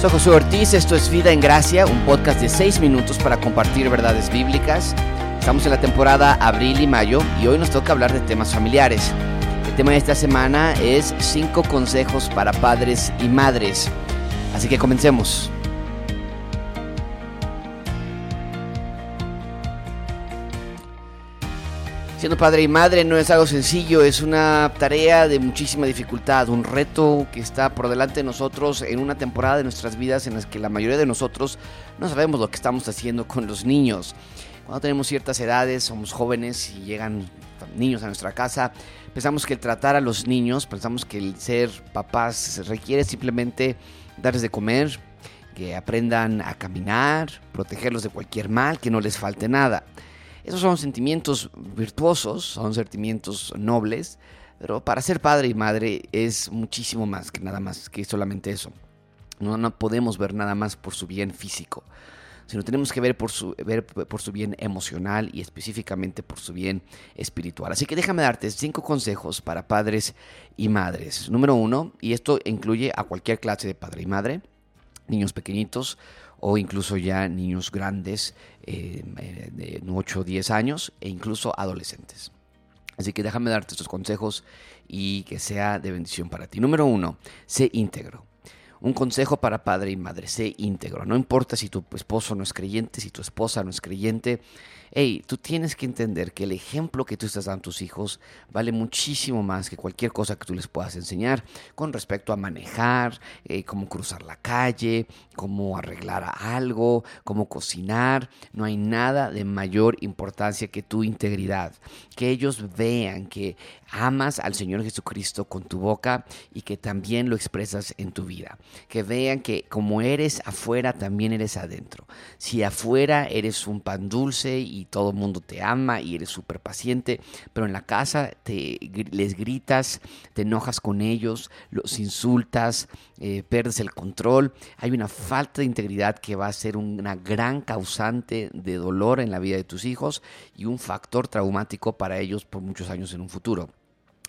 Soy José Ortiz, esto es Vida en Gracia, un podcast de seis minutos para compartir verdades bíblicas. Estamos en la temporada abril y mayo y hoy nos toca hablar de temas familiares. El tema de esta semana es cinco consejos para padres y madres. Así que comencemos. Siendo padre y madre no es algo sencillo, es una tarea de muchísima dificultad, un reto que está por delante de nosotros en una temporada de nuestras vidas en las que la mayoría de nosotros no sabemos lo que estamos haciendo con los niños. Cuando tenemos ciertas edades, somos jóvenes y llegan niños a nuestra casa, pensamos que el tratar a los niños, pensamos que el ser papás requiere simplemente darles de comer, que aprendan a caminar, protegerlos de cualquier mal, que no les falte nada. Esos son sentimientos virtuosos, son sentimientos nobles, pero para ser padre y madre es muchísimo más que nada más que solamente eso. No, no podemos ver nada más por su bien físico, sino tenemos que ver por, su, ver por su bien emocional y específicamente por su bien espiritual. Así que déjame darte cinco consejos para padres y madres. Número uno, y esto incluye a cualquier clase de padre y madre, niños pequeñitos o incluso ya niños grandes eh, eh, de 8 o 10 años e incluso adolescentes. Así que déjame darte estos consejos y que sea de bendición para ti. Número uno, sé íntegro. Un consejo para padre y madre, sé íntegro. No importa si tu esposo no es creyente, si tu esposa no es creyente, hey, tú tienes que entender que el ejemplo que tú estás dando a tus hijos vale muchísimo más que cualquier cosa que tú les puedas enseñar con respecto a manejar, eh, cómo cruzar la calle, cómo arreglar algo, cómo cocinar. No hay nada de mayor importancia que tu integridad. Que ellos vean que amas al Señor Jesucristo con tu boca y que también lo expresas en tu vida. Que vean que como eres afuera, también eres adentro. Si afuera eres un pan dulce y todo el mundo te ama y eres súper paciente, pero en la casa te, les gritas, te enojas con ellos, los insultas, eh, pierdes el control, hay una falta de integridad que va a ser una gran causante de dolor en la vida de tus hijos y un factor traumático para ellos por muchos años en un futuro.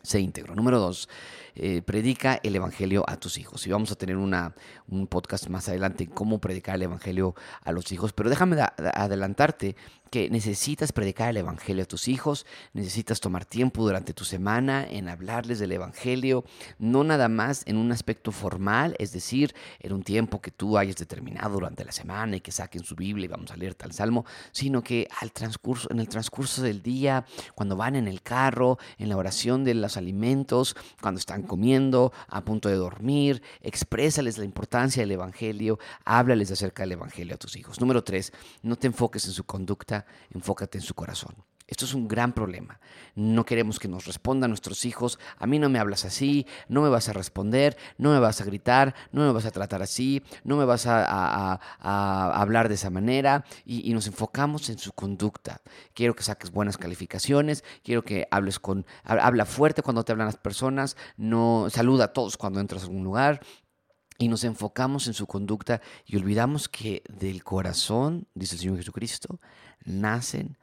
Se íntegro. Número dos, eh, predica el Evangelio a tus hijos. Y vamos a tener una, un podcast más adelante en cómo predicar el Evangelio a los hijos. Pero déjame adelantarte que necesitas predicar el Evangelio a tus hijos, necesitas tomar tiempo durante tu semana en hablarles del Evangelio, no nada más en un aspecto formal, es decir, en un tiempo que tú hayas determinado durante la semana y que saquen su Biblia y vamos a leer tal salmo, sino que al transcurso, en el transcurso del día, cuando van en el carro, en la oración de alimentos, cuando están comiendo, a punto de dormir, exprésales la importancia del Evangelio, háblales acerca del Evangelio a tus hijos. Número tres, no te enfoques en su conducta, enfócate en su corazón. Esto es un gran problema. No queremos que nos respondan nuestros hijos, a mí no me hablas así, no me vas a responder, no me vas a gritar, no me vas a tratar así, no me vas a, hablar de esa manera y, nos enfocamos en su conducta. Quiero que saques buenas calificaciones, quiero que hables con, habla fuerte cuando te hablan las personas, no saluda a todos cuando entras a algún lugar, y nos enfocamos en su conducta y olvidamos que del corazón, dice el Señor Jesucristo, nacen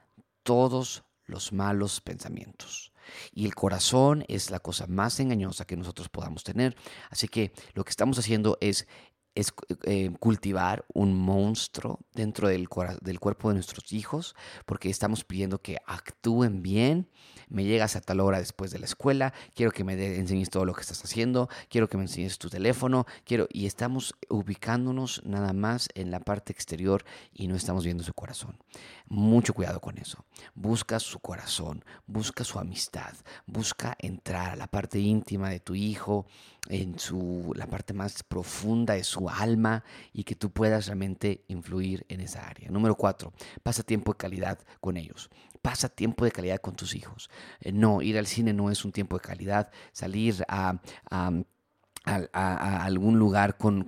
todos los malos pensamientos. Y el corazón es la cosa más engañosa que nosotros podamos tener. Así que lo que estamos haciendo es, es eh, cultivar un monstruo dentro del, cuerpo de nuestros hijos, porque estamos pidiendo que actúen bien me llegas a tal hora después de la escuela, quiero que me enseñes todo lo que estás haciendo, quiero que me enseñes tu teléfono, quiero y estamos ubicándonos nada más en la parte exterior y no estamos viendo su corazón. Mucho cuidado con eso. Busca su corazón, busca su amistad, busca entrar a la parte íntima de tu hijo, en su la parte más profunda de su alma y que tú puedas realmente influir en esa área. Número cuatro, pasa tiempo de calidad con ellos. Pasa tiempo de calidad con tus hijos. Eh, no, ir al cine no es un tiempo de calidad. Salir a, a, algún lugar con,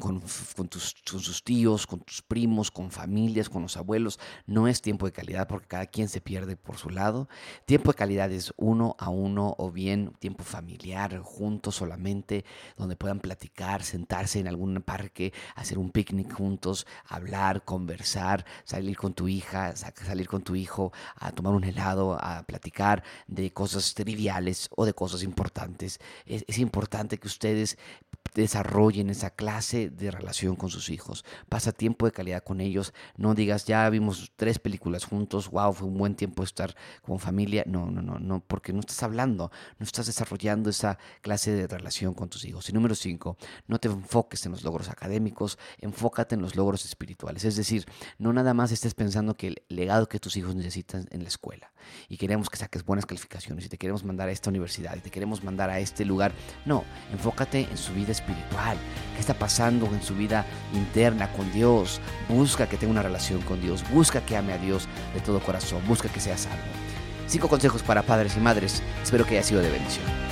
tus, tus, tíos, con tus primos, con familias, con los abuelos. No es tiempo de calidad porque cada quien se pierde por su lado. Tiempo de calidad es uno a uno o bien tiempo familiar, juntos solamente, donde puedan platicar, sentarse en algún parque, hacer un picnic juntos, hablar, conversar, salir con tu hija, salir con tu hijo a tomar un helado, a platicar de cosas triviales o de cosas importantes. es, es importante que ustedes desarrollen esa clase de relación con sus hijos. Pasa tiempo de calidad con ellos. No digas, ya vimos tres películas juntos, wow, fue un buen tiempo estar con familia. No, no, no, no, porque no estás hablando, no estás desarrollando esa clase de relación con tus hijos. Y número cinco, no te enfoques en los logros académicos, enfócate en los logros espirituales. Es decir, no nada más estés pensando que el legado que tus hijos necesitan en la escuela y queremos que saques buenas calificaciones y te queremos mandar a esta universidad y te queremos mandar a este lugar. No, enfócate en su espiritual. ¿Qué está pasando en su vida interna con Dios? Busca que tenga una relación con Dios. Busca que ame a Dios de todo corazón. Busca que sea salvo. Cinco consejos para padres y madres. Espero que haya sido de bendición.